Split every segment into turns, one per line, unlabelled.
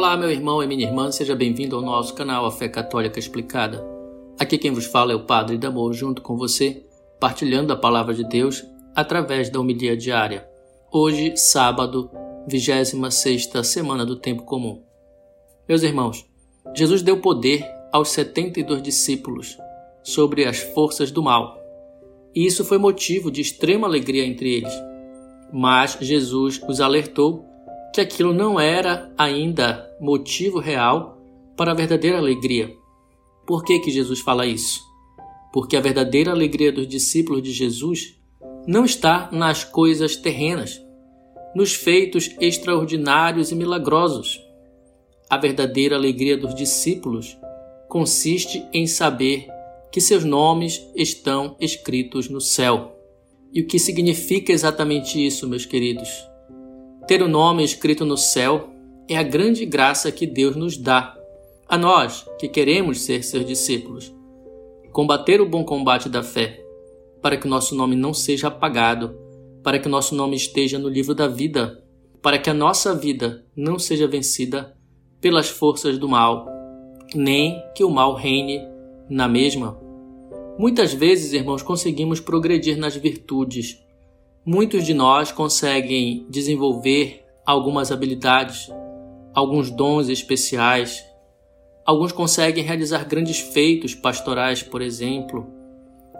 Olá, meu irmão e minha irmã, seja bem-vindo ao nosso canal A Fé Católica Explicada. Aqui quem vos fala é o Padre Damor, junto com você, partilhando a palavra de Deus através da homilia diária. Hoje, sábado, 26 semana do Tempo Comum. Meus irmãos, Jesus deu poder aos 72 discípulos sobre as forças do mal. E isso foi motivo de extrema alegria entre eles. Mas Jesus os alertou que aquilo não era ainda motivo real para a verdadeira alegria. Por que, que Jesus fala isso? Porque a verdadeira alegria dos discípulos de Jesus não está nas coisas terrenas, nos feitos extraordinários e milagrosos. A verdadeira alegria dos discípulos consiste em saber que seus nomes estão escritos no céu. E o que significa exatamente isso, meus queridos? Ter o nome escrito no céu é a grande graça que Deus nos dá, a nós que queremos ser seus discípulos. Combater o bom combate da fé, para que nosso nome não seja apagado, para que nosso nome esteja no livro da vida, para que a nossa vida não seja vencida pelas forças do mal, nem que o mal reine na mesma. Muitas vezes, irmãos, conseguimos progredir nas virtudes, Muitos de nós conseguem desenvolver algumas habilidades, alguns dons especiais. Alguns conseguem realizar grandes feitos pastorais, por exemplo.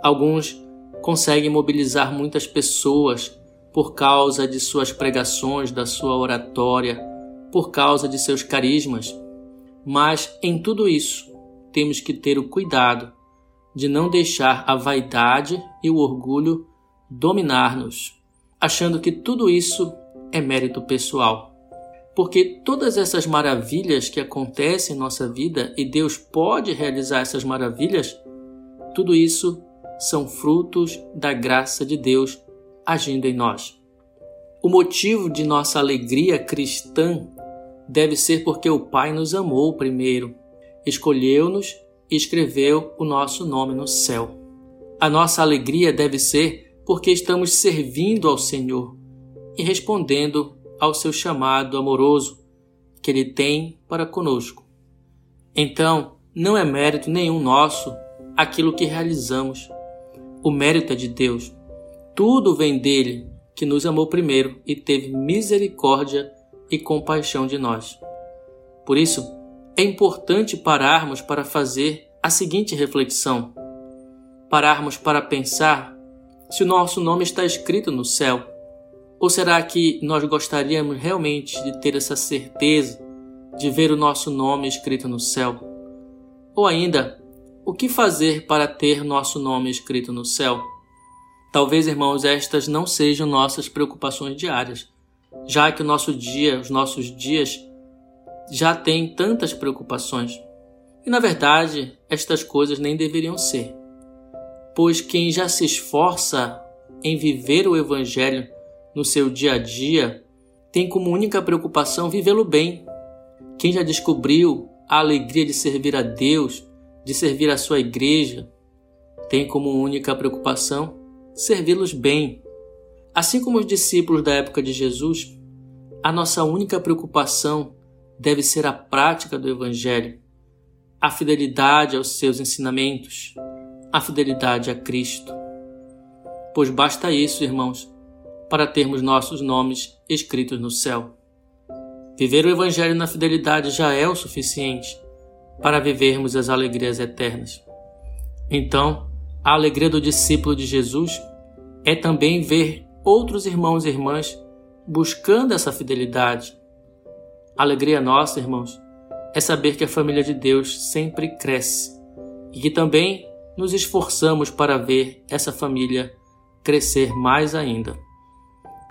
Alguns conseguem mobilizar muitas pessoas por causa de suas pregações, da sua oratória, por causa de seus carismas. Mas em tudo isso, temos que ter o cuidado de não deixar a vaidade e o orgulho dominar-nos, achando que tudo isso é mérito pessoal. Porque todas essas maravilhas que acontecem em nossa vida e Deus pode realizar essas maravilhas, tudo isso são frutos da graça de Deus agindo em nós. O motivo de nossa alegria cristã deve ser porque o Pai nos amou primeiro, escolheu-nos e escreveu o nosso nome no céu. A nossa alegria deve ser porque estamos servindo ao Senhor e respondendo ao seu chamado amoroso que Ele tem para conosco. Então, não é mérito nenhum nosso aquilo que realizamos. O mérito é de Deus. Tudo vem dele, que nos amou primeiro e teve misericórdia e compaixão de nós. Por isso, é importante pararmos para fazer a seguinte reflexão: pararmos para pensar se o nosso nome está escrito no céu? Ou será que nós gostaríamos realmente de ter essa certeza de ver o nosso nome escrito no céu? Ou ainda, o que fazer para ter nosso nome escrito no céu? Talvez, irmãos, estas não sejam nossas preocupações diárias, já que o nosso dia, os nossos dias, já têm tantas preocupações. E na verdade, estas coisas nem deveriam ser pois quem já se esforça em viver o Evangelho no seu dia a dia tem como única preocupação vivê-lo bem. Quem já descobriu a alegria de servir a Deus, de servir a sua igreja, tem como única preocupação servi-los bem. Assim como os discípulos da época de Jesus, a nossa única preocupação deve ser a prática do Evangelho, a fidelidade aos seus ensinamentos, a fidelidade a Cristo. Pois basta isso, irmãos, para termos nossos nomes escritos no céu. Viver o Evangelho na fidelidade já é o suficiente para vivermos as alegrias eternas. Então, a alegria do discípulo de Jesus é também ver outros irmãos e irmãs buscando essa fidelidade. Alegria nossa, irmãos, é saber que a família de Deus sempre cresce e que também nos esforçamos para ver essa família crescer mais ainda.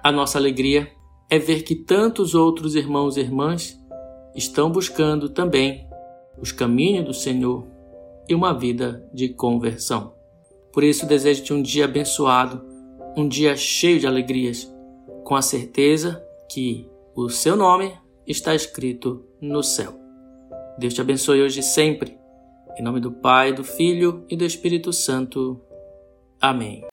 A nossa alegria é ver que tantos outros irmãos e irmãs estão buscando também os caminhos do Senhor e uma vida de conversão. Por isso, desejo-te um dia abençoado, um dia cheio de alegrias, com a certeza que o seu nome está escrito no céu. Deus te abençoe hoje e sempre em nome do Pai, do Filho e do Espírito Santo. Amém.